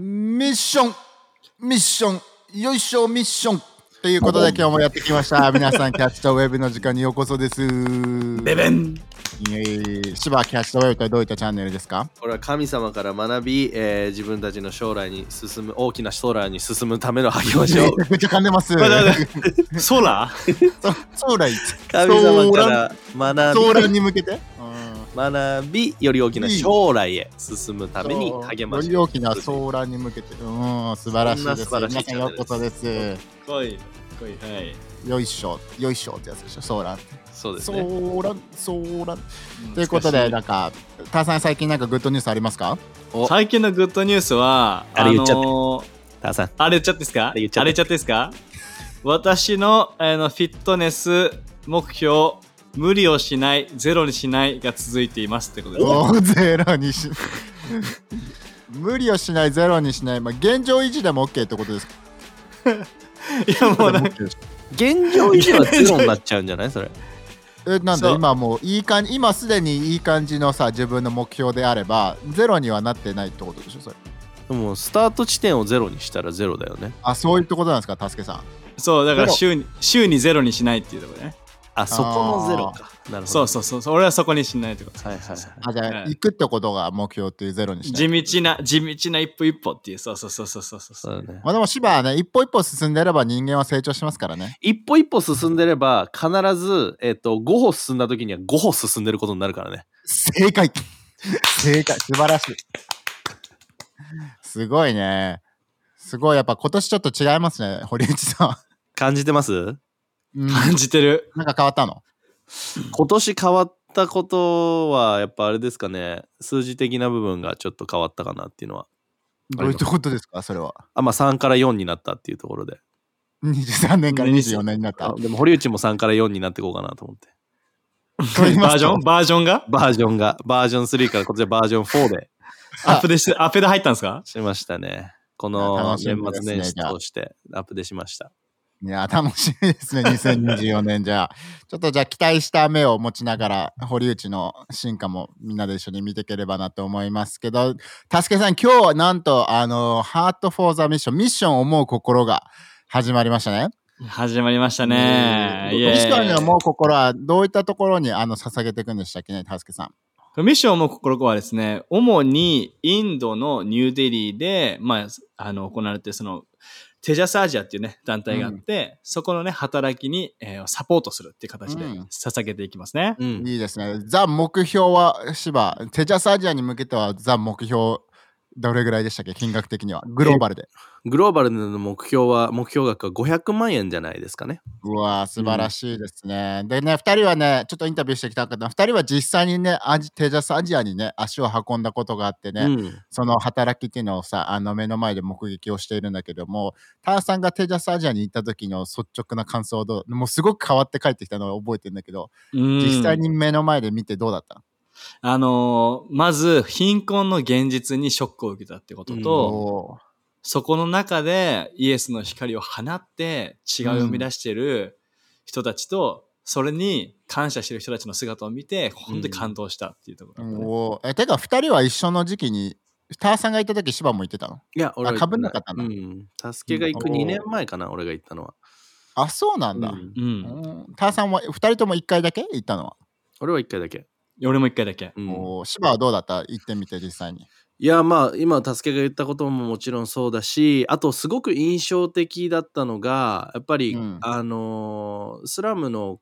ミッション。ミッション。よいしょミッション。ということで今日もやってきました。皆さん、キャッチとウェブの時間にようこそです。ベベン。いえいえ芝キャッチとウェブとはどういったチャンネルですか？これは神様から学び、えー自分たちの将来に進む大きな将来に進むための励ましを。めっちゃ噛んでます。待って待ってソーラ？ー そ将来、神様から学将来びに向けて、学びより大きな将来へ進むために励ましより大きな将来に向けて、うん、素晴らしいです。素晴らしい皆さんようこそです。来い来いはい。よいしょ、よいしょってやつでしょ、ソーラン。ソそうですね。ーラン、ソーラン。ということで、なんか、ターさん最近なんかグッドニュースありますか？お。最近のグッドニュースはあれ言っちゃって。ターさん。あれ言っちゃってですか？あれ言っちゃって。あれ言っちゃっていいですか？私のあのフィットネス目標無理をしないゼロにしないが続いていますってことですおーゼロにし無理をしないゼロにしない、まあ、現状維持でも OK ってことですか？いやもうなんか現状維持はゼロになっちゃうんじゃないそれ？えなんだ今もういい感じ今すでにいい感じのさ自分の目標であればゼロにはなってないってことでしょそれ。でもスタート地点をゼロにしたらゼロだよね。あそういうことなんですかたすけさん。そうだから週に週にゼロにしないっていうところねあそこのゼロか。なるほど。そうそうそうそう。俺はそこにしないってことはいはいはい。あじゃあ、はい。行くってことが目標っていうゼロにしない。地道な地道な一歩一歩っていう。そうそうそうそうそうそう。そうだね。まあでも芝はね一歩一歩進んでれば人間は成長しますからね。一歩一歩進んでれば必ず、えっと5歩進んだ時には5歩進んでることになるからね。正解。正解。素晴らしい。すごいね。すごい。やっぱ今年ちょっと違いますね堀内さ感じてます？感じてる。なんか変わったの？今年変わったことはやっぱあれですかね。数字的な部分がちょっと変わったかなっていうのは。どういうことですかそれは？あまあ3から4になったっていうところで。23年から24年になった。あでも堀内も3から4になっていこうかなと思って。バージョン？バージョンが？バージョンが。バージョン3からこっちはバージョン4で。アップでしアップで入ったんですか？しましたね。こいの年末年始通してアップデしましたいや、楽しみですね、2024年じゃあ。ちょっとじゃあ期待した目を持ちながら、堀内の進化もみんなで一緒に見ていければなと思いますけど、たすけさん、今日はなんと、あの、ハートフォーザミッション、ミッションを思う心が始まりましたね。始まりましたねミッションに思う心はどういったところにあの捧げていくんでしたっけね、たすけさん。ミッションも心はですね、主にインドのニューデリーで、まあ、あの、行われてその、テジャスアジアっていうね、団体があって、そこのね、働きに、えーサポートするっていう形でうん捧げていきますね。うんいいですね。ザ目標は、芝、テジャスアジアに向けてはザ目標、どれぐらいでしたっけ、金額的には。グローバルで。グローバルの目標は目標額は500万円じゃないですかねうわー素晴らしいですね。でね、2人はね、ちょっとインタビューしてきた方、2人は実際にね、アジテジャスアジアにね、足を運んだことがあってね、うんその働きっていうのをさ、あの目の前で目撃をしているんだけども、ターさんがテジャスアジアに行った時の率直な感想はどう？もうすごく変わって帰ってきたのを覚えてるんだけど、うん実際に目の前で見てどうだったあのーまず、貧困の現実にショックを受けたってことと、そこの中でイエスの光を放って違いを生み出している人たちと、それに感謝してる人たちの姿を見て、本当に感動したっていうところね、おー。えてか2人は一緒の時期に、ターさんが行った時、芝も行ってたの？いや俺はあ被んなかったんだ。うん。助けが行くうん。2年前かな俺が行ったのは。あ、そうなんだ。うん。うん。うん。ターさんは2人とも1回だけ行ったのは？俺は1回だけ俺も一回だけ。うん。おー芝はどうだった？行ってみて実際に。いやまあ今助けが言ったことももちろんそうだしあとすごく印象的だったのがやっぱり、うん。あのースラムの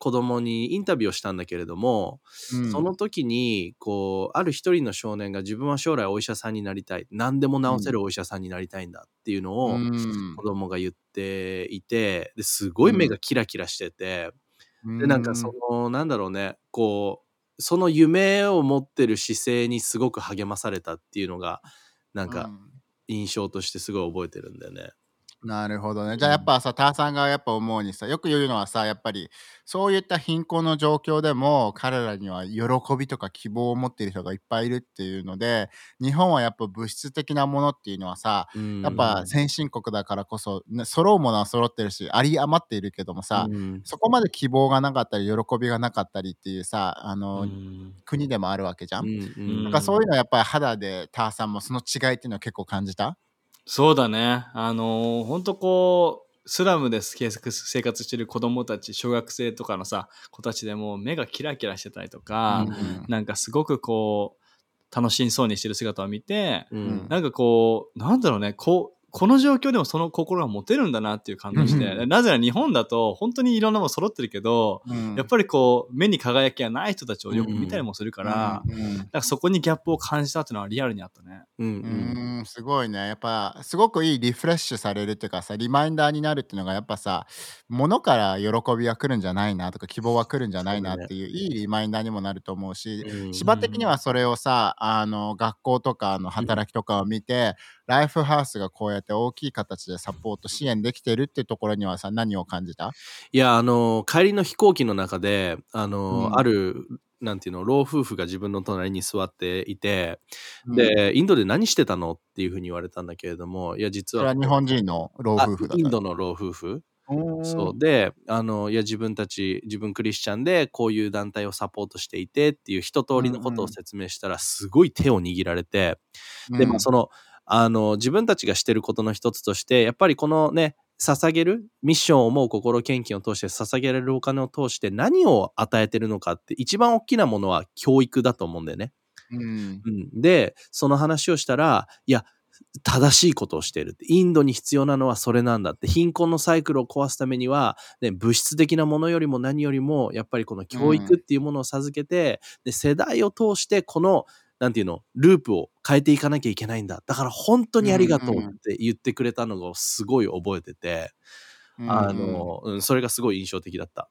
子供にインタビューをしたんだけれども、うん。その時にこうある一人の少年が自分は将来お医者さんになりたい何でも治せるお医者さんになりたいんだっていうのをうん。子供が言っていてですごい目がキラキラしてて、でなんかそのなんだろうねこうその夢を持ってる姿勢にすごく励まされたっていうのがなんか印象としてすごい覚えてるんだよね。なるほどね。じゃあやっぱさ、ターさんがやっぱ思うにさ、よく言うのはさ、やっぱりそういった貧困の状況でも彼らには喜びとか希望を持っている人がいっぱいいるっていうので、日本はやっぱ物質的なものっていうのはさ、うん。やっぱ先進国だからこそ、ね、揃うものは揃ってるし、あり余っているけどもさ、うん。そこまで希望がなかったり、喜びがなかったりっていうさ、あうの、ん。国でもあるわけじゃん。うんうん。なんかそういうのはやっぱり肌でターさんもその違いっていうのは結構感じた？そうだね。あのー、ほんとこう、スラムで生活生活してる子供たち、小学生とかのさ、子たちでも目がキラキラしてたりとか、うんなんかすごくこう、楽しそうにしてる姿を見て、うんなんかこう、なんだろうね、こう、この状況でもその心が持てるんだなっていう感動して、うんなぜなら日本だと本当にいろんなもの揃ってるけど、うん。やっぱりこう、目に輝きがない人たちをよく見たりもするから、うんかそこにギャップを感じたっていうのはリアルにあったね。うんうーん。すごいね。やっぱすごくいいリフレッシュされるっていうかさリマインダーになるっていうのがやっぱさ物から喜びは来るんじゃないなとか希望は来るんじゃないなっていういいリマインダーにもなると思うしうん芝的にはそれをさあの学校とかの働きとかを見てライフハウスがこうやって大きい形でサポート支援できてるっていうところにはさ何を感じた？いや、あの、帰りの飛行機の中で、あの、うん。ある、なんていうの、老夫婦が自分の隣に座っていて、で、インドで何してたのっていうふうに言われたんだけれども、いや、実は、それは日本人の老夫婦だインドの老夫婦。そう。であのいや自分たち自分クリスチャンでこういう団体をサポートしていてっていう一通りのことを説明したらすごい手を握られて、でうん。まあそのあの自分たちがしてることの一つとしてやっぱりこのね捧げるミッションを思う心献金を通して捧げられるお金を通して何を与えてるのかって一番大きなものは教育だと思うんだよね。うんうん、でその話をしたらいや正しいことをしているってインドに必要なのはそれなんだって貧困のサイクルを壊すためには、ね、物質的なものよりも何よりもやっぱりこの教育っていうものを授けて、で世代を通してこのなんていうの？ループを変えていかなきゃいけないんだ。だから本当にありがとうって言ってくれたのがすごい覚えてて、あのうん、それがすごい印象的だった。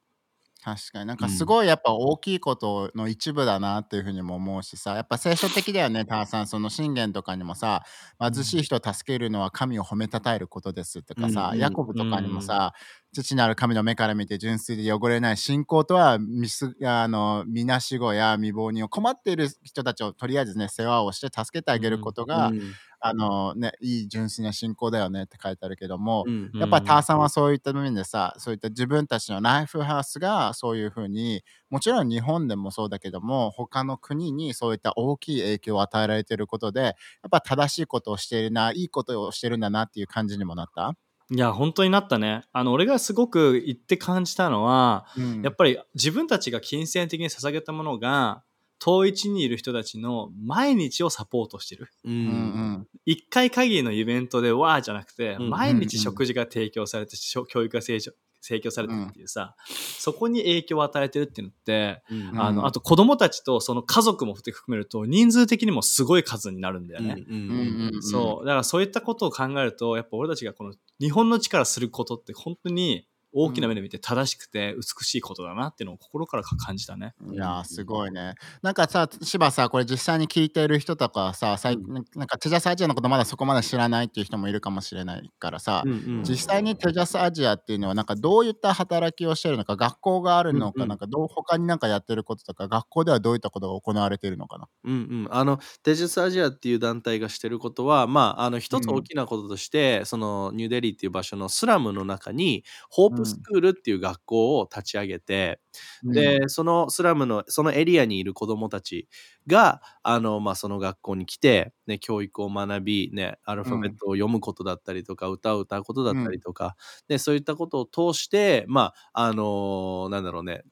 確かに。なんかすごいやっぱ大きいことの一部だなっていうふうにも思うしさやっぱ聖書的だよねターさん。その信玄とかにもさ貧しい人を助けるのは神を褒めたたえることですとかさ、うんうんヤコブとかにもさ、父なる神の目から見て純粋で汚れない信仰とはみすあのみなしごや未亡人を困っている人たちをとりあえずね世話をして助けてあげることが、うんあのねいい純粋な信仰だよねって書いてあるけども、うんやっぱりターさんはそういった面でさ、そういった自分たちのライフハウスがそういうふうに、もちろん日本でもそうだけども、他の国にそういった大きい影響を与えられていることで、やっぱ正しいことをしているな、いいことをしてるんだなっていう感じにもなった？いや、本当になったね。あの、俺がすごく言って感じたのは、うんやっぱり自分たちが金銭的に捧げたものが、遠い地にいる人たちの毎日をサポートしてる。ううんん一回限りのイベントでわーじゃなくて、うん毎日食事が提供されて、教育が提供提供されてるっていうさ、そこに影響を与えてるっていうのって、うんうんあの、あと子供たちとその家族も含めると、人数的にもすごい数になるんだよね。うんうんうんうんそう。だからそういったことを考えると、やっぱ俺たちがこの日本の力することって本当に大きな目で見て正しくて美しいことだなっていうのを心から感じたね。いやーすごいね。なんかさ、芝さ、これ実際に聞いている人とかはさ、最うん。なんかテジャスアジアのことまだそこまで知らないっていう人もいるかもしれない。からさ、うんうん。実際にテジャスアジアっていうのはなんかどういった働きをしてるのか学校があるのか、うんうん。なんかどう他になんかやってることとか学校ではどういったことが行われているのかな。うんうん、あのテジスアジアっていう団体がしてることはまああの一つ大きなこととして、そのニューデリーっていう場所のスラムの中にホープスクールっていう学校を立ち上げて、でそのスラムのそのエリアにいる子どもたちがあの、まあ、その学校に来て、ね、教育を学び、ね、アルファベットを読むことだったりとか、歌を歌うことだったりとか、でそういったことを通してまああのなんだろうね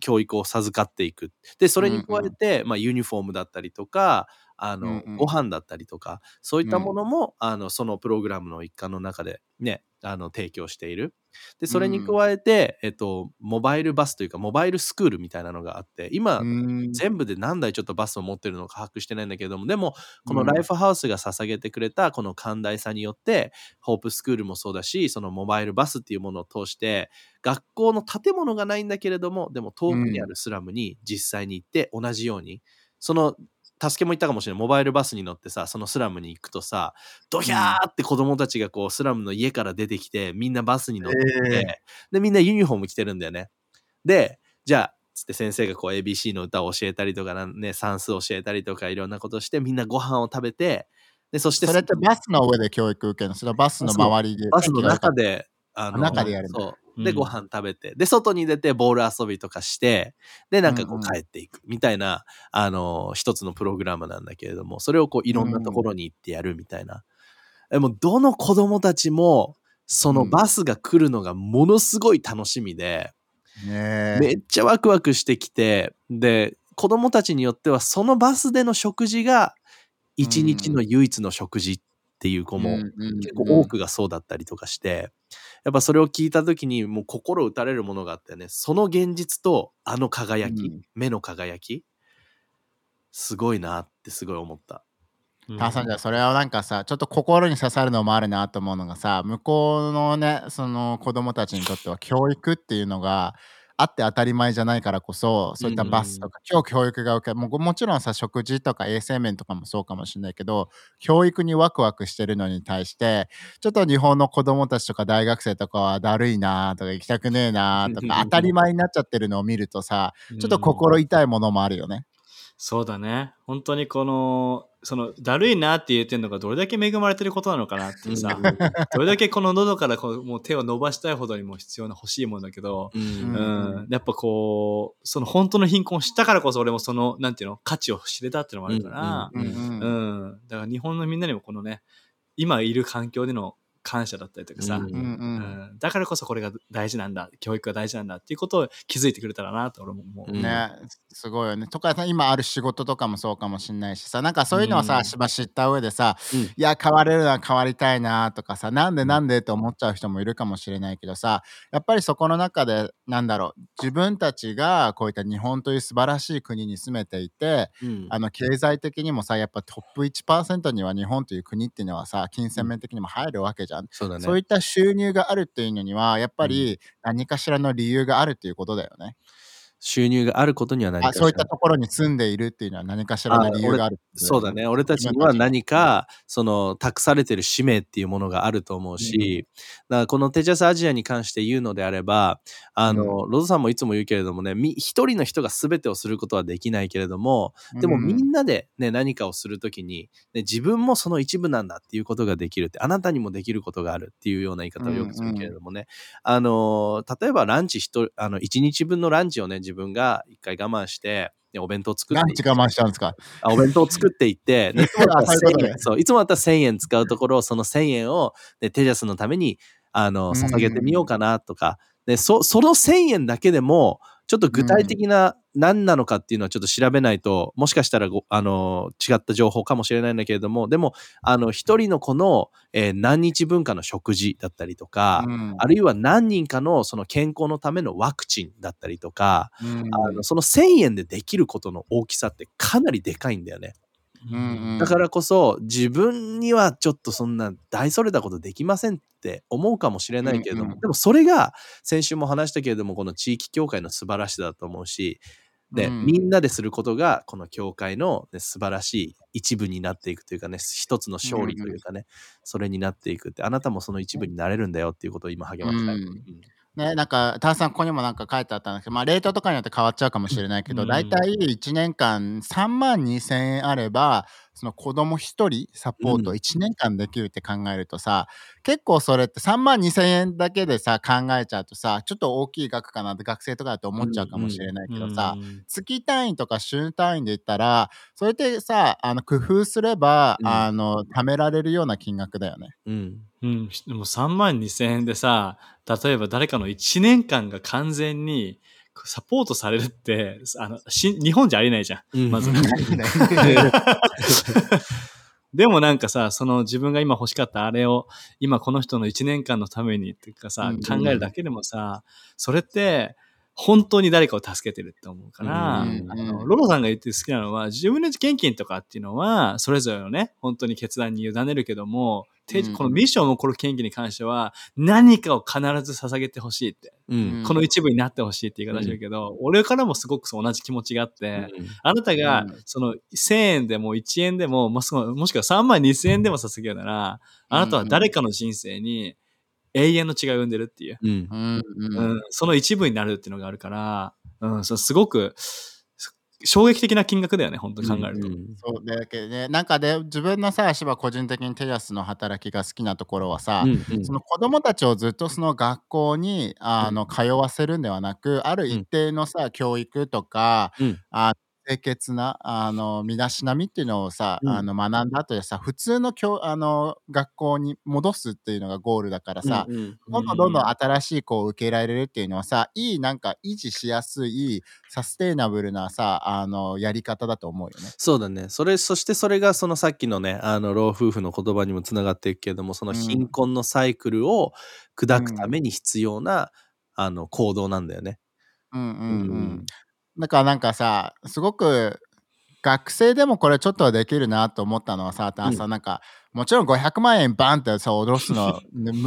教育を授かっていく。でそれに加えて、まあ、ユニフォームだったりとかあの、うんうん。ご飯だったりとかそういったものも、あのそのプログラムの一環の中でねあの提供している。でそれに加えて、えっと、モバイルバスというかモバイルスクールみたいなのがあって今、うん。全部で何台ちょっとバスを持ってるのか把握してないんだけれどもでもこのライフハウスが捧げてくれたこの寛大さによってホープスクールもそうだしそのモバイルバスっていうものを通して学校の建物がないんだけれどもでも遠くにあるスラムに実際に行って同じようにその助けも言ったかもしれない。モバイルバスに乗ってさそのスラムに行くとさドヒャーって子供たちがこうスラムの家から出てきてみんなバスに乗ってえでみんなユニフォーム着てるんだよね。でじゃあつって先生がこう ABC の歌を教えたりとかね算数教えたりとかいろんなことしてみんなご飯を食べてでそしてそれってバスの上で教育受けるの？それはバスの周りで。バスの中で、あの中でやるんだ。そう。で、うん。ご飯食べて、で、外に出てボール遊びとかして、で、なんかこう帰っていくみたいな、あの、一つのプログラムなんだけれども、それをこういろんなところに行ってやるみたいな。でも、どの子供たちも、そのバスが来るのがものすごい楽しみで、めっちゃワクワクしてきて、で、子供たちによっては、そのバスでの食事が、一日の唯一の食事っていう子も、結構多くがそうだったりとかして、やっぱそれを聞いた時にもう心打たれるものがあってね、その現実とあの輝き、うん。目の輝き、すごいなってすごい思った。ターさん。じゃあそれはなんかさちょっと心に刺さるのもあるなと思うのがさ向こうのねその子供たちにとっては教育っていうのがあって当たり前じゃないからこそそういったバスとか、今日教育が受けもうもちろんさ食事とか衛生面とかもそうかもしれないけど教育にワクワクしてるのに対してちょっと日本の子供たちとか大学生とかはだるいなとか行きたくねえなとか 当たり前になっちゃってるのを見るとさちょっと心痛いものもあるよね。そうだね。本当にこの、その、だるいなって言ってるのがどれだけ恵まれてることなのかなってさ、どれだけこの喉からこうもう手を伸ばしたいほどにも必要な欲しいものだけど、うん。うん、やっぱこう、その本当の貧困を知ったからこそ俺もその、なんていうの、価値を知れたっていうのもあるから、うん、だから日本のみんなにもこのね、今いる環境での感謝だったりとかさ、うん。うんううん。んだからこそこれが大事なんだ、教育が大事なんだっていうことを気づいてくれたらなと俺も思う。うん。ね、すごいよね。とかさ今ある仕事とかもそうかもしれないしさ。なんかそういうのをさ、うんしば知った上でさ、うん。いや変われるのは変わりたいなとかさなんでなんでって思っちゃう人もいるかもしれないけどさやっぱりそこの中でなんだろう自分たちがこういった日本という素晴らしい国に住めていてうん。あの経済的にもさやっぱトップ1%には日本という国っていうのはさ金銭面的にも入るわけじゃん。そうだね。そういった収入があるっていうのにはやっぱり何かしらの理由があるっていうことだよね。収入があることには何かあそういったところに住んでいるっていうのは何かしらの理由があるそうだね。俺たちには何か、その、託されてる使命っていうものがあると思うし、だからこのテジャスアジアに関して言うのであれば、あの、ロゾさんもいつも言うけれどもね、み一人の人が全てをすることはできないけれども、でもみんなでね、何かをするときに、ね、自分もその一部なんだっていうことができるって、あなたにもできることがあるっていうような言い方をよくするけれどもね、あの、例えばランチ一人、あの、一日分のランチをね、自分が一回我慢して、ねお弁当作っていってランチ我慢しちゃうんですか？あお弁当を作っていって、ねいつもだったらあそういうこと1000円、そう、いつもだったら1000円使うところを、その1000円を、ね、テジャスのために、あの、うん。捧げてみようかなとか、で、そ、その1000円だけでも、ちょっと具体的な何なのかっていうのはちょっと調べないと、もしかしたらご、あの、違った情報かもしれないんだけれども、でも、あの、一人の子の、えー何日分かの食事だったりとか、うん。あるいは何人かのその健康のためのワクチンだったりとか、うん。あのその1000円でできることの大きさってかなりでかいんだよね。うんうん。だからこそ自分にはちょっとそんな大それたことできませんって思うかもしれないけれども、うんうん。でもそれが先週も話したけれどもこの地域協会の素晴らしさだと思うしで、うん。みんなですることがこの協会の、ね、素晴らしい一部になっていくというかね一つの勝利というかね、それになっていくってあなたもその一部になれるんだよっていうことを今励ましたい、うん。うんね、なんか、ターさん、ここにもなんか書いてあったんですけど、まあ、レートとかによって変わっちゃうかもしれないけど、うん。大体1年間3万2千円あれば、その子供1人サポートうん。1年間できるって考えるとさ、結構それって3万2千円だけでさ、考えちゃうとさ、ちょっと大きい額かなって学生とかだと思っちゃうかもしれないけどさ、うん月単位とか週単位で言ったら、それってさ、あの工夫すれば、うん。あの、貯められるような金額だよね。うん。うん、でも3万2千円でさ、例えば誰かの1年間が完全にサポートされるって、あのし日本じゃありえないじゃん。うん。まず。ねでもなんかさ、その自分が今欲しかったあれを、今この人の1年間のためにっていうかさ、うん。考えるだけでもさ、それって、本当に誰かを助けてるって思うから、うん。あのロロさんが言って好きなのは、自分の献金とかっていうのは、それぞれのね、本当に決断に委ねるけども、てうん。このミッションを起こる献金に関しては、何かを必ず捧げてほしいって、うん。この一部になってほしいって言い方してるけど、俺からもすごく同じ気持ちがあって、あなたがうん、その、1000円でも1円でも、もしくはもしくは3万2000円でも捧げるなら、あなたは誰かの人生に永遠の違いを生んでるっていう。うん。う。んううん。ん、その一部になるっていうのがあるから、うん、そうすごくす衝撃的な金額だよね、本当に考えると。うんそうだけどねなんかで自分のさ芝個人的にテジャスの働きが好きなところはさ、うんその子供たちをずっとその学校にあの通わせるんではなくある一定のさ、教育とか、うん。あ清潔なあの身だしなみっていうのをさ、うんあの学んだ後でさ普通の教あの学校に戻すっていうのがゴールだからさ、うんうんどんどんどんどん新しい子を受け入れられるっていうのはさいいなんか維持しやすいサステイナブルなさあのやり方だと思うよね。そうだね。それ、そしてそれがそのさっきのね、あの、老夫婦の言葉にもつながっていくけれども、そのうん貧困のサイクルを砕くために必要な、あの、行動なんだよね。うんうんううんん。だからなんかさすごく学生でもこれちょっとできるなと思ったのはさ、うん。さなんかもちろん500万円バンってさ落とすの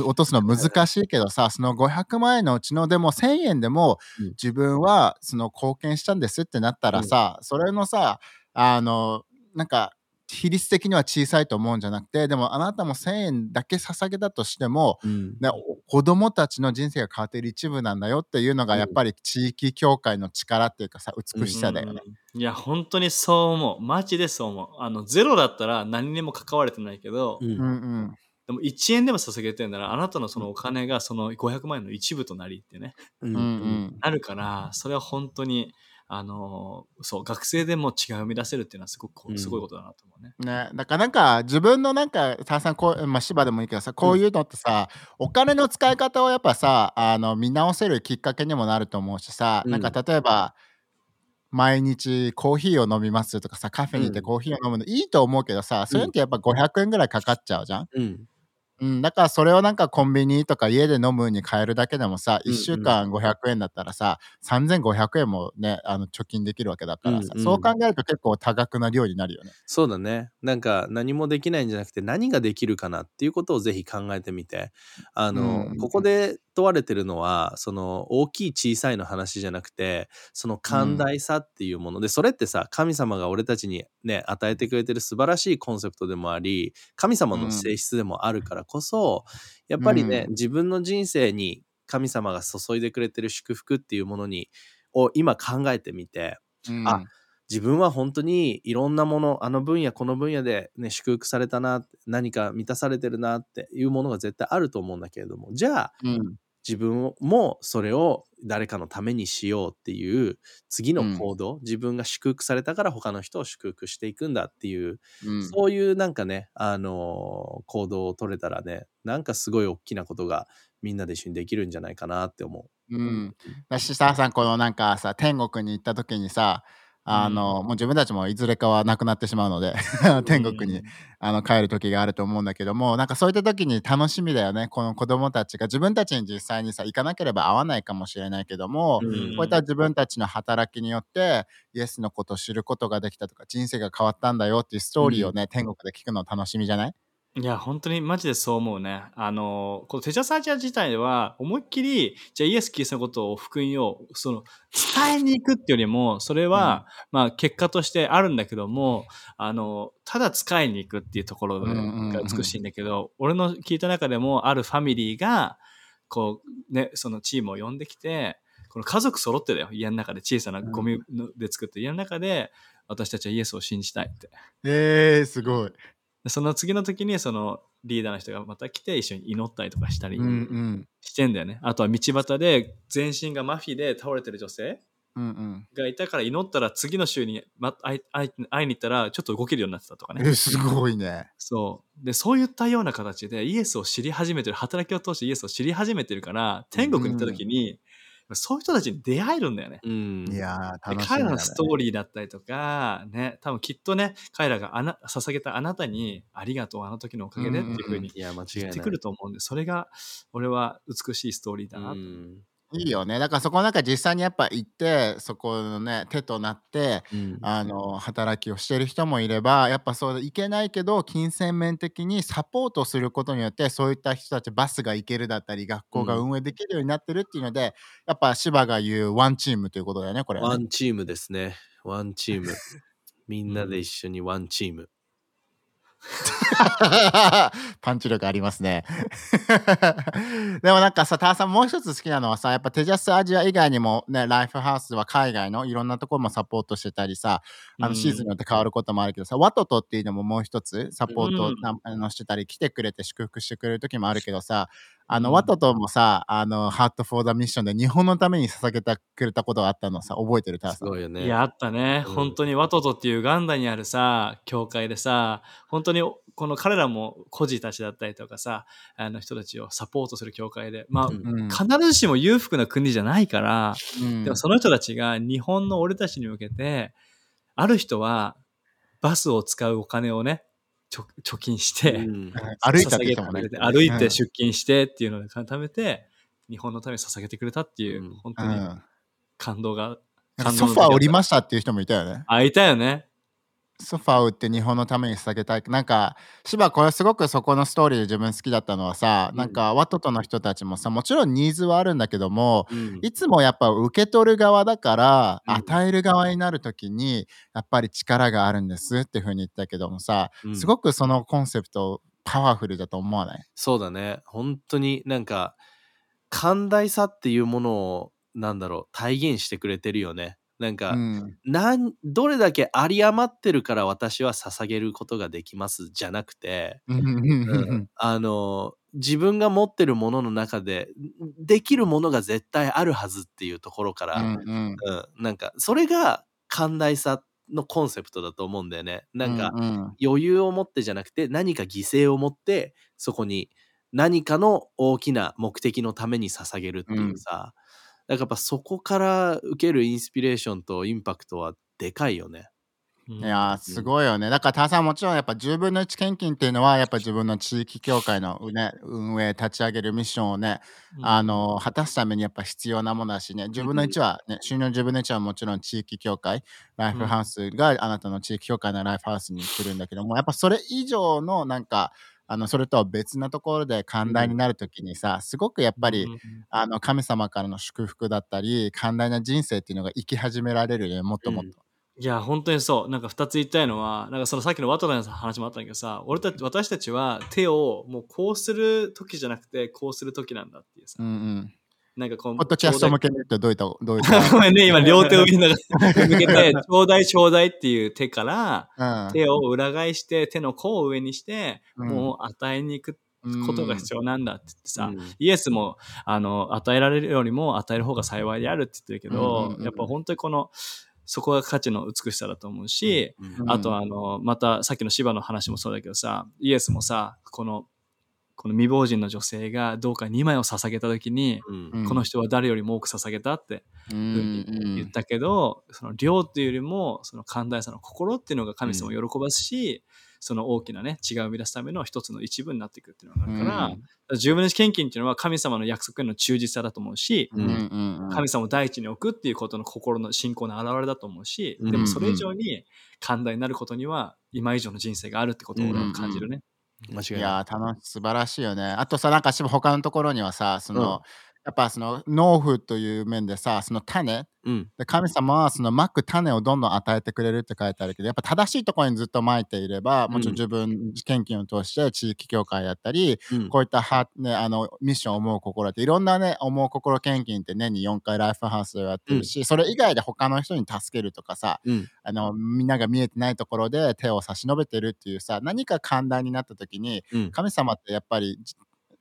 落とすの難しいけどさその500万円のうちのでも1000円でもうん。自分はその貢献したんですってなったらさ、それのさあのなんか比率的には小さいと思うんじゃなくてでもあなたも1000円だけ捧げたとしてもうん子供たちの人生が変わっている一部なんだよっていうのがうんやっぱり地域協会の力っていうかさ美しさだよね。いや、本当にそう思う。マジでそう思う。あの、ゼロだったら何にも関われてないけど、うんうんうんでも1円でも捧げてるなら、あなたのそのお金がその500万円の一部となりってね、うんうんうんなるから、それは本当に、あの、そう、学生でも違いを生み出せるっていうのはすごくすごいことだなと思うね。ね、だからなんか自分のなんかたくさんこう、まあ、芝でもいいけどさこういうのってさ、お金の使い方をやっぱさあの見直せるきっかけにもなると思うしさ、うん。なんか例えば毎日コーヒーを飲みますとかさカフェに行ってうん。コーヒーを飲むのいいと思うけどさ、そういうのってやっぱ500円ぐらいかかっちゃうじゃん。うんうん、だからそれをなんかコンビニとか家で飲むに変えるだけでもさ、うんうん1週間500円だったらさ、3500円もね、あの貯金できるわけだからさ、うんうんそう考えると結構多額な量になるよね。そうだね。なんか何もできないんじゃなくて何ができるかなっていうことをぜひ考えてみて。あの、うんここで問われてるのは、その大きい小さいの話じゃなくて、その寛大さっていうもので、それってさ、神様が俺たちにね、与えてくれてる素晴らしいコンセプトでもあり、神様の性質でもあるからこそ、やっぱりね、うん。自分の人生に神様が注いでくれてる祝福っていうものに、を今考えてみて、うん。あ自分は本当にいろんなものあの分野この分野で、ね、祝福されたな何か満たされてるなっていうものが絶対あると思うんだけれどもじゃあうん。自分もそれを誰かのためにしようっていう次の行動、自分が祝福されたから他の人を祝福していくんだっていう、うん。そういうなんかね、あのー行動を取れたらねなんかすごい大きなことがみんなで一緒にできるんじゃないかなって思う。うん、だしささんこのなんかさ天国に行った時にさあの、もう自分たちもいずれかは亡くなってしまうので 天国に、あの帰る時があると思うんだけどもなんかそういった時に楽しみだよね。この子供たちが自分たちに実際にさ行かなければ会わないかもしれないけども、うん。こういった自分たちの働きによってイエスのことを知ることができたとか人生が変わったんだよっていうストーリーをね、天国で聞くの楽しみじゃない？いや、本当にマジでそう思うね。あの、このテジャサージャ自体は、思いっきり、じゃあイエス・キリストのことを福音を、その、伝えに行くっていうよりも、それは、まあ、結果としてあるんだけども、あの、ただ使いに行くっていうところうんうんうんが美しいんだけど、俺の聞いた中でも、あるファミリーが、こう、ね、そのチームを呼んできて、この家族揃ってだよ。家の中で小さなゴミので作って、家の中で、私たちはイエスを信じたいって。えー、すごい。でその次の時にそのリーダーの人がまた来て一緒に祈ったりとかしたりうんうんしてんだよね。あとは道端で全身がマフィーで倒れてる女性うんうんがいたから祈ったら次の週に、ま、会い会いに行ったらちょっと動けるようになってたとかね。えすごいね。そう。で、そういったような形でイエスを知り始めてる、働きを通してイエスを知り始めてるから、天国に行った時に、そういう人たちに出会えるんだよね。うんいや楽しみだ、ね。彼らのストーリーだったりとか、ね、多分きっとね、彼らがあな捧げたあなたにありがとう、あの時のおかげでっていうふうにいや間違いない。言ってくると思うんで、それが俺は美しいストーリーだなと。うんいいよね。だからそこなんか実際にやっぱ行って、そこのね、手となって、うんあの、働きをしてる人もいれば、やっぱそういけないけど、金銭面的にサポートすることによって、そういった人たち、バスが行けるだったり、学校がうん運営できるようになってるっていうので、やっぱ芝が言うワンチームということだよね、これはね。ワンチームですね。ワンチーム。みんなで一緒にワンチーム。パンチ力ありますね。でもなんかさ、ターさんもう一つ好きなのはさ、やっぱテジャスアジア以外にもね、ライフハウスは海外のいろんなところもサポートしてたりさ、あのシーズンによって変わることもあるけどさ、ワトトっていうのももう一つサポートあのしてたり、来てくれて祝福してくれる時もあるけどさ、あの、うん。ワトトもさ、あの、ハート・フォー・ザ・ミッションで日本のために捧げてくれたことがあったのさ、覚えてる？ターさん。すごいよね。いや、あったね。うん。本当にワトトっていうガンダにあるさ、教会でさ、本当にこの彼らも孤児たちだったりとかさ、あの人たちをサポートする教会で、まあ、うん。うん。必ずしも裕福な国じゃないから、うん。でもその人たちが日本の俺たちに向けて、ある人はバスを使うお金をね、貯金して、うん。歩いたって人もね。歩いて出勤してっていうので貯めて、日本のために捧げてくれたっていう、うん。本当にうん。感動が、なんかソファー降りましたっていう人もいたよね。あ、いたよね。ソファー売って日本のために捧げたい。なんか、芝これすごくそこのストーリーで自分好きだったのはさ、うんなんかワトトの人たちもさ、もちろんニーズはあるんだけども、うんいつもやっぱ受け取る側だから、うん与える側になるときに、やっぱり力があるんですっていうふうに言ったけどもさ、うんすごくそのコンセプトパワフルだと思わない？そうだね。本当になんか、寛大さっていうものを、なんだろう、体現してくれてるよね。なんか、うん。なんどれだけ有り余ってるから私は捧げることができますじゃなくて、うんうんうんあの自分が持ってるものの中でできるものが絶対あるはずっていうところから、うんうんうんなんかそれが寛大さのコンセプトだと思うんだよね。なんか、うんうん余裕を持ってじゃなくて何か犠牲を持ってそこに何かの大きな目的のために捧げるっていうさ、だからやっぱそこから受けるインスピレーションとインパクトはでかいよね。いいやーすごいよね。だから、ターさんもちろんやっぱ10分の1献金っていうのは、やっぱ自分の地域協会の、ね、運営、立ち上げるミッションをね、あの果たすためにやっぱ必要なものだしね、10分の1は、ね、収入の10分の1はもちろん地域協会、ライフハウスがあなたの地域協会のライフハウスに来るんだけども、やっぱそれ以上のなんか、あのそれとは別なところで寛大になるときにさ、すごくやっぱり、うんあの神様からの祝福だったり、寛大な人生っていうのが生き始められるよね、もっともっと。いや、本当にそう。なんか二つ言いたいのは、なんかそのさっきのワトナの話もあったんだけどさ、俺たち、私たちは手をもうこうする時じゃなくて、こうする時なんだっていうさ。うんうん。なんかこう、ポッドキャスト向けに言うとどういった、どういっごめんね、今両手を上に向けて、ちょうだいちょうだいっていう手から、手を裏返して、手の甲を上にして、うん。もう与えに行くことが必要なんだって言ってさ、うん。イエスもあの与えられるよりも与える方が幸いであるって言ってるけど、やっぱ本当にこのそこが価値の美しさだと思うし、あとはあのまたさっきの芝の話もそうだけどさイエスもさこのこの未亡人の女性がどうか2枚を捧げた時に、うん。うんこの人は誰よりも多く捧げたってうん。ふうに言ったけど、その量っていうよりもその寛大さの心っていうのが神様を喜ばすし、その大きなね違いを生み出すための一つの一部になっていくっていうのがあるから、うん。十分の一献金っていうのは神様の約束への忠実さだと思うし、うんうんうん。神様を第一に置くっていうことの心の信仰の表れだと思うし、うん。でもそれ以上に寛大になることには今以上の人生があるってことを俺は感じるね。間違いない。いやー楽し素晴らしいよね。あとさなんかし他のところにはさその、うんやっぱその農夫という面でさその種うん。で神様はそのまく種をどんどん与えてくれるって書いてあるけどやっぱ正しいところにずっとまいていればもちろん自分献金を通して地域協会やったり、うんこういったは、ね、あのミッションを思う心っていろんなね思う心献金って年に4回ライフハウスをやってるし、それ以外で他の人に助けるとかさうん。あのみんなが見えてないところで手を差し伸べてるっていうさ何か寛大になった時にうん。神様ってやっぱりじ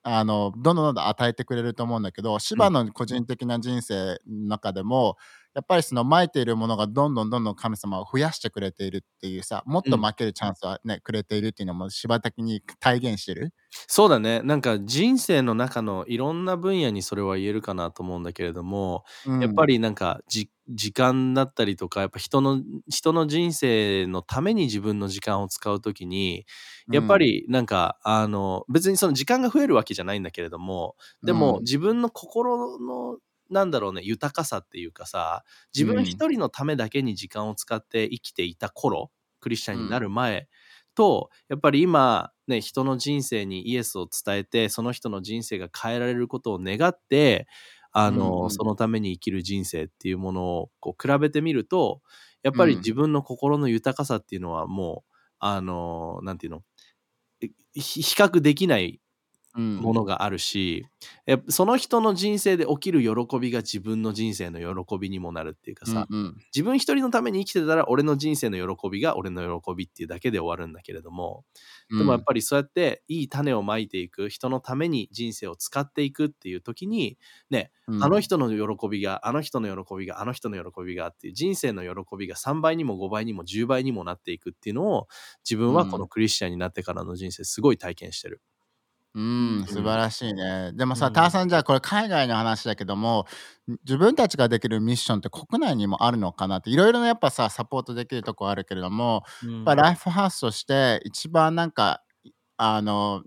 あのどんどんどんどん与えてくれると思うんだけど芝の個人的な人生の中でも、やっぱりそのまいているものがどんどんどんどん神様を増やしてくれているっていうさもっと負けるチャンスはね、くれているっていうのも芝的に体現してる。そうだね。なんか人生の中のいろんな分野にそれは言えるかなと思うんだけれども、やっぱり、りなんかじ時間だったりとかやっぱ人の人の人生のために自分の時間を使うときにやっぱりなんか、あの別にその時間が増えるわけじゃないんだけれどもでも、うん自分の心のなんだろうね、豊かさっていうかさ、自分一人のためだけに時間を使って生きていた頃、クリスチャンになる前と、やっぱり今、ね、人の人生にイエスを伝えて、その人の人生が変えられることを願って、あの、うんうん。そのために生きる人生っていうものをこう比べてみると、やっぱりうん。自分の心の豊かさっていうのはもう、あの、なんていうの、比較できないうんものがあるし、やっぱその人の人生で起きる喜びが自分の人生の喜びにもなるっていうかさ、うんうん。自分一人のために生きてたら俺の人生の喜びが俺の喜びっていうだけで終わるんだけれども、でもやっぱりそうやっていい種をまいていく人のために人生を使っていくっていう時にね、うん。あの人の喜びがあの人の喜びがあの人の喜びがっていう人生の喜びが3倍にも5倍にも10倍にもなっていくっていうのを自分はこのクリスチャンになってからの人生すごい体験してる。うん、素晴らしいね。でもさ、うん。ターさんじゃあこれ海外の話だけども、自分たちができるミッションって国内にもあるのかなって、いろいろなやっぱさ、サポートできるとこあるけれども、うん。やっぱライフハウスとして一番なんか、あの、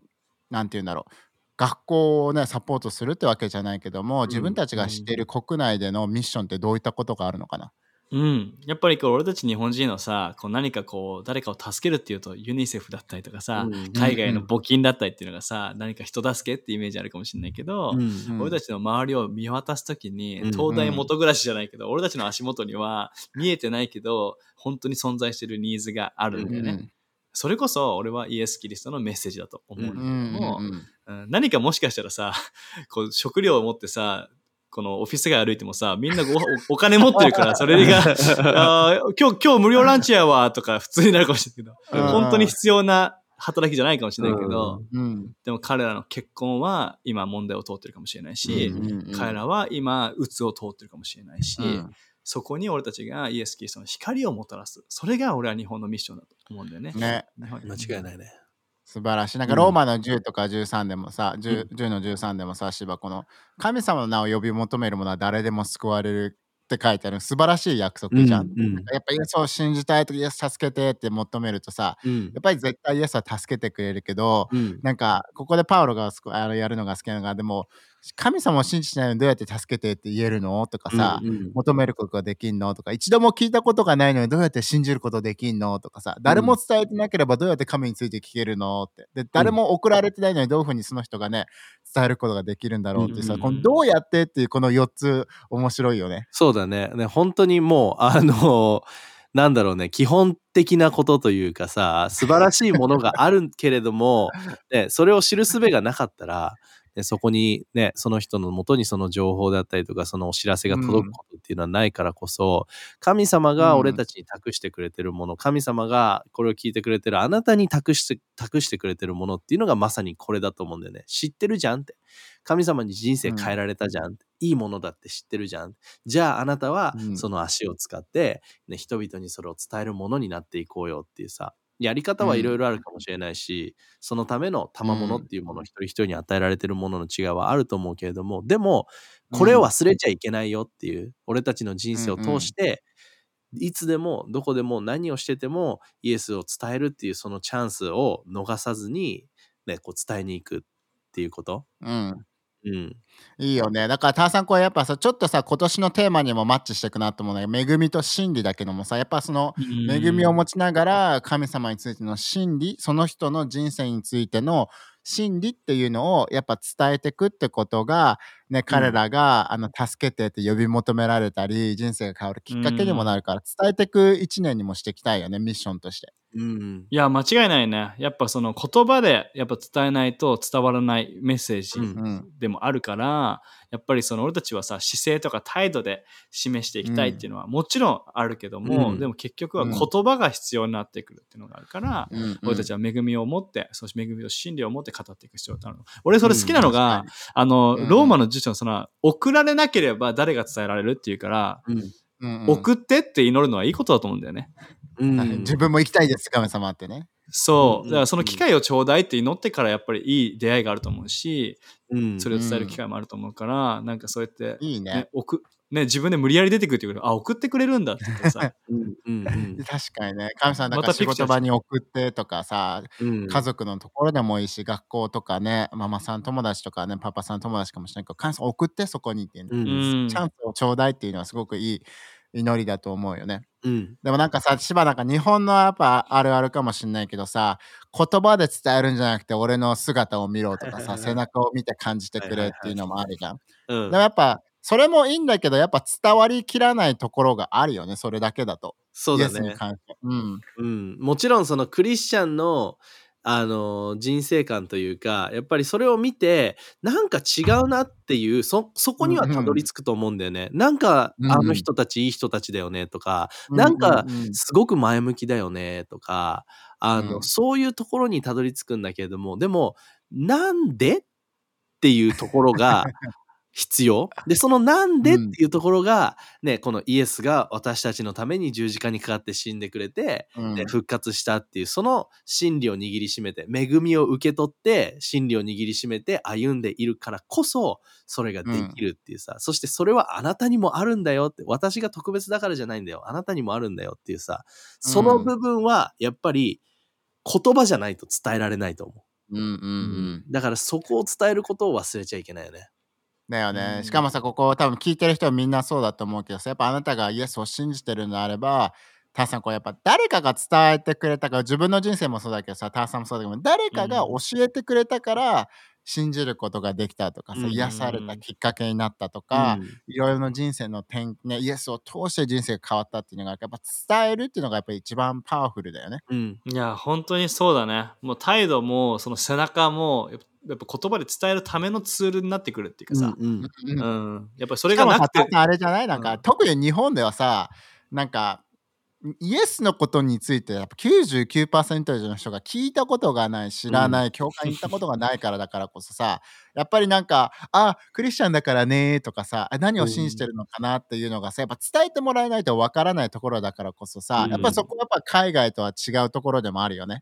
なんて言うんだろう。学校をね、サポートするってわけじゃないけども、自分たちが知っている国内でのミッションってどういったことがあるのかな？うん、やっぱりこう俺たち日本人のさこう何かこう誰かを助けるっていうとユニセフだったりとかさ、うん海外の募金だったりっていうのがさ何か人助けってイメージあるかもしれないけど、うん俺たちの周りを見渡す時に、うん東大元暮らしじゃないけど、俺たちの足元には見えてないけど本当に存在してるニーズがあるんだよね、それこそ俺はイエス・キリストのメッセージだと思うんだけどうんうんも、うん。うん。何かもしかしたらさこう食料を持ってさこのオフィス街歩いてもさみんなごおお金持ってるからそれが あー今日今日無料ランチやわとか普通になるかもしれないけどうん。本当に必要な働きじゃないかもしれないけど、うんでも彼らの結婚は今問題を通ってるかもしれないし、うんうんうん彼らは今鬱を通ってるかもしれないし、うん。そこに俺たちがイエス・キリストの光をもたらす。それが俺は日本のミッションだと思うんだよね。ね。間違いないね。素晴らしい。なんかローマの10とか13でもさ、10, 10の13でもさ、しばこの神様の名を呼び求める者は誰でも救われるって書いてある素晴らしい約束じゃん。うん。やっぱイエスを信じたいとイエス助けてって求めるとさ、うん。やっぱり絶対イエスは助けてくれるけど、うん。なんかここでパウロがあのやるのが好きなのが、でも神様を信じてないのにどうやって助けてって言えるの？とかさ、うんうん求めることができんの？とか一度も聞いたことがないのにどうやって信じることできんの？とかさ誰も伝えてなければどうやって神について聞けるの？ってで誰も送られてないのにどういうふうにその人がね伝えることができるんだろう？ってさ、うんこのどうやってっていうこの4つ面白いよね。そうだね。ね、本当にもう、あの、なんだろうね、基本的なことというかさ、素晴らしいものがあるけれども、ね、それを知る術がなかったら、ね、そこにね、その人のもとにその情報だったりとか、そのお知らせが届くことっていうのはないからこそ、神様が俺たちに託してくれてるもの、神様がこれを聞いてくれてるあなたに託して、託してくれてるものっていうのがまさにこれだと思うんだよね。知ってるじゃんって。神様に人生変えられたじゃんって。いいものだって知ってるじゃん。じゃああなたはうんその足を使って、ね、人々にそれを伝えるものになっていこうよっていうさ、やり方はいろいろあるかもしれないし、そのための賜物っていうもの、一人一人に与えられてるものの違いはあると思うけれども、でも、これを忘れちゃいけないよっていう、俺たちの人生を通して、いつでもどこでも何をしててもイエスを伝えるっていうそのチャンスを逃さずに、ね、こう伝えに行くっていうこと？うんうん。いいよね。だから、ターさん、これやっぱさ、ちょっとさ、今年のテーマにもマッチしていくなと思うのが、恵みと真理だけどもさ、やっぱその、恵みを持ちながら神様についての真理その人の人生についての真理っていうのをやっぱ伝えていくってことが、ね、彼らが、あの助けてって呼び求められたり人生が変わるきっかけにもなるから、伝えていく一年にもしていきたいよねミッションとして。うん。いや、間違いないね。やっぱその言葉でやっぱ伝えないと伝わらないメッセージうん。うん。でもあるから、やっぱりその俺たちはさ、姿勢とか態度で示していきたいっていうのはもちろんあるけども、うん。でも結局は言葉が必要になってくるっていうのがあるから、うん。俺たちは恵みを持って、そして恵みと真理を持って語っていく必要があるの。俺それ好きなのが、あの、うん。ローマの辞書のその、送られなければ誰が伝えられるっていうから、うん。うんうん送ってって祈るのはいいことだと思うんだよね。うんはい自分も行きたいです神様ってね。そう。うんだからその機会をちょうだいって祈ってからやっぱりいい出会いがあると思うし、うんそれを伝える機会もあると思うから、なんかそうやって、いいねね、送ね、自分で無理やり出てくるっていうあ、送ってくれるんだって言ってさ、うんうんうん。確かにね。神さんなんまか仕事場に送ってとかさうん。家族のところでもいいし学校とかねママさん友達とかねパパさん友達かもしれないけど神さん送ってそこにっていうん。んチャンスをちょうだいっていうのはすごくいい祈りだと思うよね。うん。でもなんかさ、芝なんか日本のやっぱあるあるかもしんないけどさ、言葉で伝えるんじゃなくて俺の姿を見ろとかさ、背中を見て感じてくれっていうのもあるじゃん。うん。でもやっぱそれもいいんだけど、やっぱ伝わりきらないところがあるよね、それだけだと。そうだね。うん。うん、もちろんそのクリスチャンのあの人生観というかやっぱりそれを見てなんか違うなっていうそそこにはたどり着くと思うんだよね。なんかうんあの人たちいい人たちだよねとか、なんかうんうんうんすごく前向きだよねとかあの、うんそういうところにたどり着くんだけれどもでもなんでっていうところが 必要。でそのなんでっていうところが、ねこのイエスが私たちのために十字架にかかって死んでくれて、うん。で復活したっていうその真理を握りしめて恵みを受け取って真理を握りしめて歩んでいるからこそそれができるっていうさ、そしてそれはあなたにもあるんだよって私が特別だからじゃないんだよあなたにもあるんだよっていうさその部分はやっぱり言葉じゃないと伝えられないと思う、うんうん。うん。だからそこを伝えることを忘れちゃいけないよねだよね、うん。しかもさここ多分聞いてる人はみんなそうだと思うけどさやっぱあなたがイエスを信じてるのであればターさんこうやっぱ誰かが伝えてくれたから自分の人生もそうだけどさターさんもそうだけど誰かが教えてくれたから信じることができたとかさ、うん癒されたきっかけになったとか、うん。いろいろな人生の点、ね、イエスを通して人生が変わったっていうのがやっぱ伝えるっていうのがやっぱり一番パワフルだよね。うん。いや、本当にそうだね。もう態度も、その背中も、やっぱ言葉で伝えるためのツールになってくるっていうかさ、うんうんうん。やっぱりそれがなくて、あれじゃない？なんか、うん。特に日本ではさなんかイエスのことについてやっぱ99%以上の人が聞いたことがない知らない、教会に行ったことがないからだからこそさやっぱりなんかあクリスチャンだからねとかさあ何を信じてるのかなっていうのがさやっぱ伝えてもらえないとわからないところだからこそさ、うんやっぱそこはやっぱ海外とは違うところでもあるよね。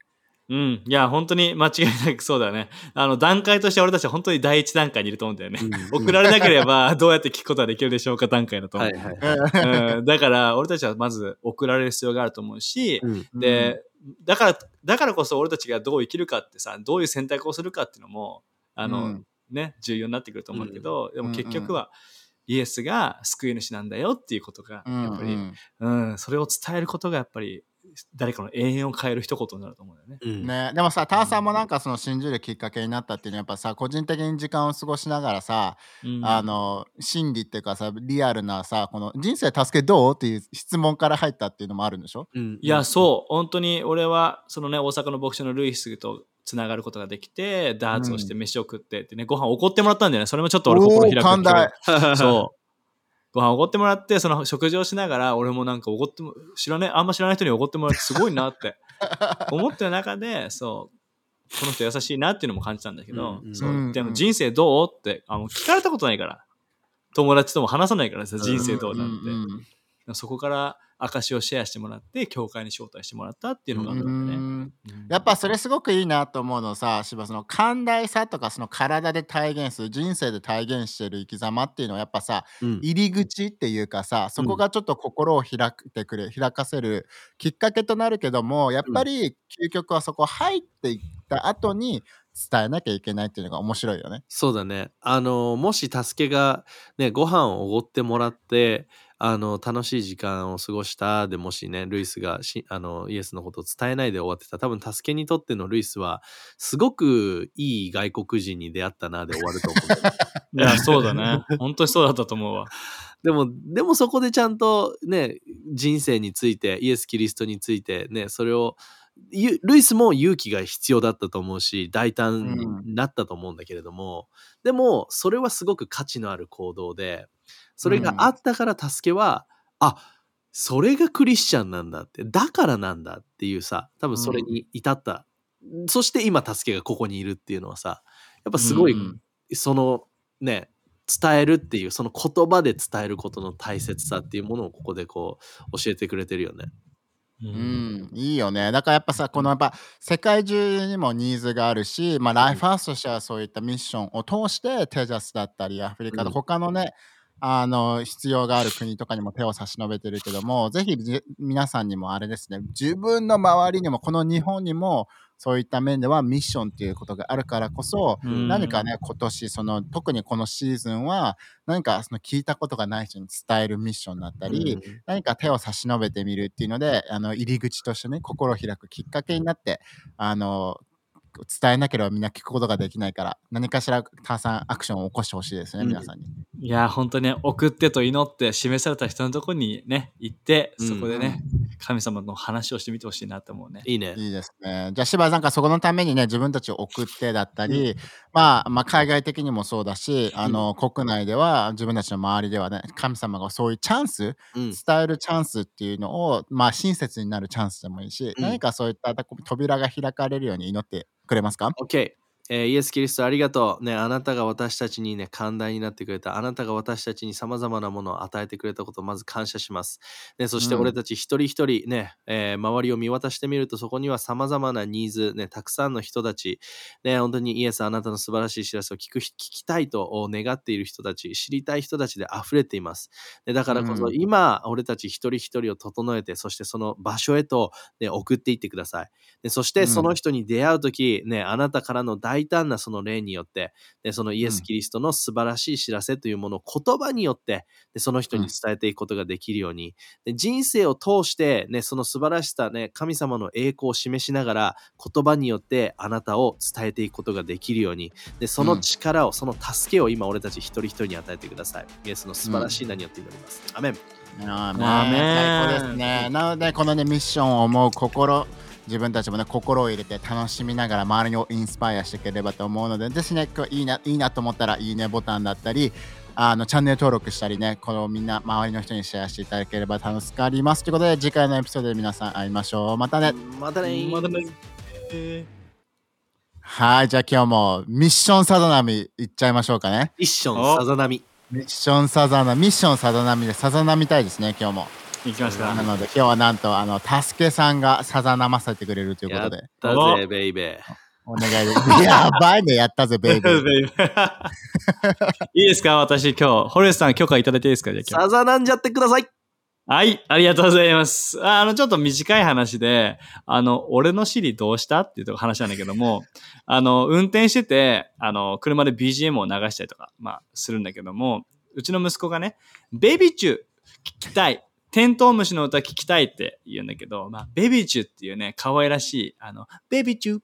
うん。いや、本当に間違いなくそうだよね。あの、段階として俺たちは本当に第一段階にいると思うんだよね。うん送られなければどうやって聞くことができるでしょうか段階だと思。はいうはい。うん、だから、俺たちはまず送られる必要があると思うし、うん。で、だから、だからこそ俺たちがどう生きるかってさ、どういう選択をするかっていうのも、あの、うん。ね、重要になってくると思うけど、でも結うん。局は、イエスが救い主なんだよっていうことが、うんやっぱり、ううん。ん、それを伝えることがやっぱり、誰かの永遠を変える一言になると思うんだよね。うんね、でもさ、ターさんもなんかその信じるきっかけになったっていうのはやっぱさ、個人的に時間を過ごしながらさ、うんあの、真理っていうかさ、リアルなさ、この人生助けどうっていう質問から入ったっていうのもあるんでしょ？うんいや、そう、本当に俺は、そのね、大阪の牧師のルイスとつながることができて、ダーツをして飯を食ってってね、ご飯おごってもらったんだよね。それもちょっと俺心開く。そう。ご飯おごってもらって、その食事をしながら、俺もなんかおごっても、知らね、あんま知らない人におごってもらってすごいなって 思ってる中で、そう、この人優しいなっていうのも感じたんだけど、うんうんそううんでも人生どうってあの聞かれたことないから。友達とも話さないからさ、人生どうなんて。うんうんそこから証をシェアしてもらって、教会に招待してもらったっていうのがあるうんだね。んやっぱそれすごくいいなと思うのさ、芝その寛大さとかその体で体現する、人生で体現してる生き様っていうのはやっぱさ、うん入り口っていうかさそこがちょっと心を開くてくれ、開かせるきっかけとなるけどもやっぱり究極はそこ入っていった後に伝えなきゃいけないっていうのが面白いよね。そうだね。あの、もし助けが、ね、ご飯をおごってもらって、あの、楽しい時間を過ごしたでもしね、ルイスがしあのイエスのことを伝えないで終わってた、多分助けにとってのルイスは、すごくいい外国人に出会ったなで終わると思う。いや、そうだね。本当にそうだったと思うわ。でも、でもそこでちゃんとね、人生について、イエス・キリストについてね、それを、ゆルイスも勇気が必要だったと思うし、大胆になったと思うんだけれども、でも、それはすごく価値のある行動で、それがあったから助けは、あそれがクリスチャンなんだって、だからなんだっていうさ、多分それに至った。そして今、助けがここにいるっていうのはさ、やっぱすごい、うんそのね、伝えるっていう、その言葉で伝えることの大切さっていうものをここでこう教えてくれてるよね。ううん、いいよね。だからやっぱさ、このやっぱ世界中にもニーズがあるし、まあ、ライフハウスとしてはそういったミッションを通して、テジャスだったり、アフリカうん。と他のね、あの必要がある国とかにも手を差し伸べてるけども、ぜひじ皆さんにもあれですね、自分の周りにも、この日本にも、そういった面ではミッションっていうことがあるからこそ、うん。何かね、今年、その特にこのシーズンは、何かその聞いたことがない人に伝えるミッションだったり、うん。何か手を差し伸べてみるっていうので、あの入り口としてね、心を開くきっかけになって、あの伝えなければみんな聞くことができないから、何かしらたくさんアクションを起こしてほしいですね、うん皆さんに。いや、本当にね、送ってと祈って示された人のところにね、行って、そこでね、神様の話をしてみてほしいなと思うね。いいね。いいですね。じゃあ、柴田さんがそこのためにね、自分たちを送ってだったり、まあ、まあ、海外的にもそうだし、あの、国内では、自分たちの周りではね、神様がそういうチャンス、うん。伝えるチャンスっていうのを、まあ、親切になるチャンスでもいいし、うん何かそういった扉が開かれるように祈ってくれますか？OK。えーイエス・キリストありがとう。ね、あなたが私たちにね、寛大になってくれた。あなたが私たちに様々なものを与えてくれたことをまず感謝します。ね、そしてうん俺たち一人一人ね、えー周りを見渡してみると、そこには様々なニーズ、ね、たくさんの人たち、ね、本当にイエス、あなたの素晴らしい知らせを聞く、聞きたいと願っている人たち、知りたい人たちで溢れています。ね、だからこそ、うん今、俺たち一人一人を整えて、そしてその場所へと、ね、送っていってください。でそしてうんその人に出会うとき、ね、あなたからの大胆なその例によって、ね、そのイエス・キリストの素晴らしい知らせというものを言葉によって、でその人に伝えていくことができるように、で人生を通して、ね、その素晴らしさ、ね、神様の栄光を示しながら、言葉によってあなたを伝えていくことができるように、でその力を、その助けを今、俺たち一人一人に与えてください。イエスの素晴らしい名によって祈ります。アメン。アーメン。最高ですね。なので、このね、ミッションを思う心、自分たちもね、心を入れて楽しみながら周りをインスパイアしていければと思うので、ぜひね、今日いいな、いいなと思ったら、いいねボタンだったり、あのチャンネル登録したりね、このみんな周りの人にシェアしていただければ助かります。ということで、次回のエピソードで皆さん会いましょう。またね。またねーまたねえはい、じゃあ今日もミッションさざ波いっちゃいましょうかね。一緒のさざ波。ミッションさざ波、ミッションさざ波でさざ波たいですね、今日も。ー、行きますか。なので今日はなんと、あの、たすけさんがさざなませてくれるというこやっとで。たおぜ、ベイベお願いです。やばいね、やったぜ、ベイビー。いいですか私今日、ホレスさん許可いただいていいですかじゃあー。今日さざなんじゃってください。はい、ありがとうございます。ああの、ちょっと短い話で、あの、俺のシリどうしたっていうとこ話なんだけども、あの、運転してて、あの、車で BGM を流したりとか、まあ、するんだけども、うちの息子がね、ベビーチュー聞きたい。テントウムシの歌聞きたいって言うんだけど、まあ、ベビーチューっていうね、可愛らしい、あの、ベビーチュー、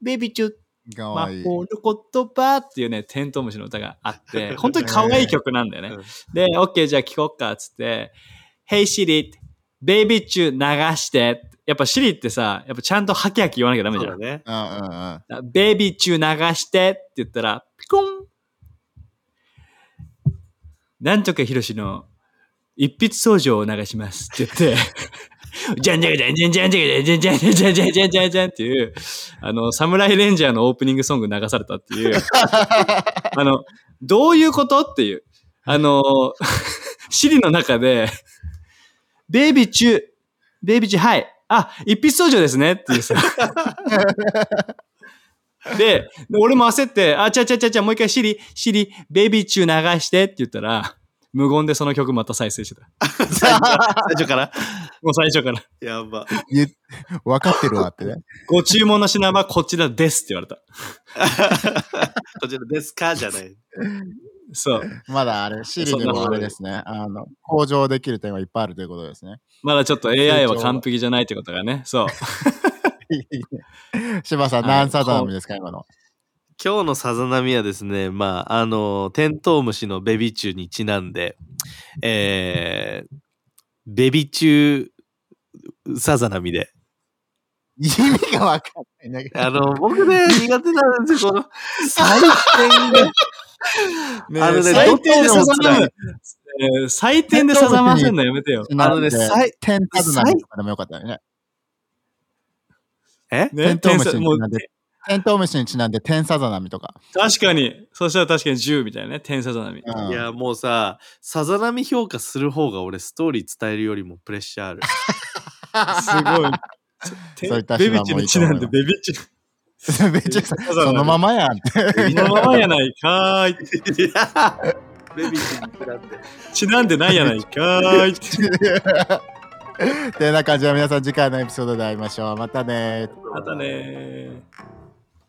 ベビーチュー、魔。法の言葉っていうね、テントウムシの歌があって、本当に可愛い曲なんだよね。で、OK、じゃあ聞こっか、つって、Hey Siri、ベイビーチュー流して。やっぱシリってさ、やっぱちゃんとハキハキ言わなきゃダメじゃん。ね。うんうんうん。ベイビーチュー流してって言ったら、ピコンなんとかヒロシの一筆相乗を流しますって言って、じゃんじゃんじゃんじゃんじゃんじゃんじゃんじゃんじゃんじゃんじゃんじゃんじゃんっていう、あの、サムライレンジャーのオープニングソング流されたっていう、あの、どういうことっていう、あの、シリの中で、ベイビーチュー、ベイビーチュー、はい。あ、一筆相乗ですねっていうさ。で、で俺も焦って、あ、ちゃちゃちゃちゃ、もう一回シリ、シリ、ベイビーチュー流してって言ったら、無言でその曲また再生してた。最初から？もう最初から。やば。言分かってるわってね。ご注文の品はこちらですって言われた。こちらですか？じゃない。そう。まだあれ、シリでもあれですね。あの、向上できる点はいっぱいあるということですね。まだちょっと AI は完璧じゃないってことがね。そう。柴さん、はい何サザナミですか、今の？今日のさざ波はですね、まあ、あの、テントウムシのベビチューにちなんで、えー、ベビチューさざ波で。意味が分かんないんだけど。あの、僕ね、苦手なんですよ、この、採点が。ねあのね最低でどっちでもさざむ。えー最低でさざませんのやめてよ。あのねさいテンサザナミとかでもよかったよね。え？ねテントウムシテントウムシにちなんでテンサザナミとか。確かに。そしたら確かに10みたいなね。天才ざなみ。うんいや、もうさ、さざ波評価する方が俺ストーリー伝えるよりもプレッシャーある。すごい。そういったベビチにちなんでベビチ。めっちゃそのままやん。そのままやないかーい。ベビーに比べて。ちなんでないやないかーい。てな感じで皆さん次回のエピソードで会いましょう。またね。またねー。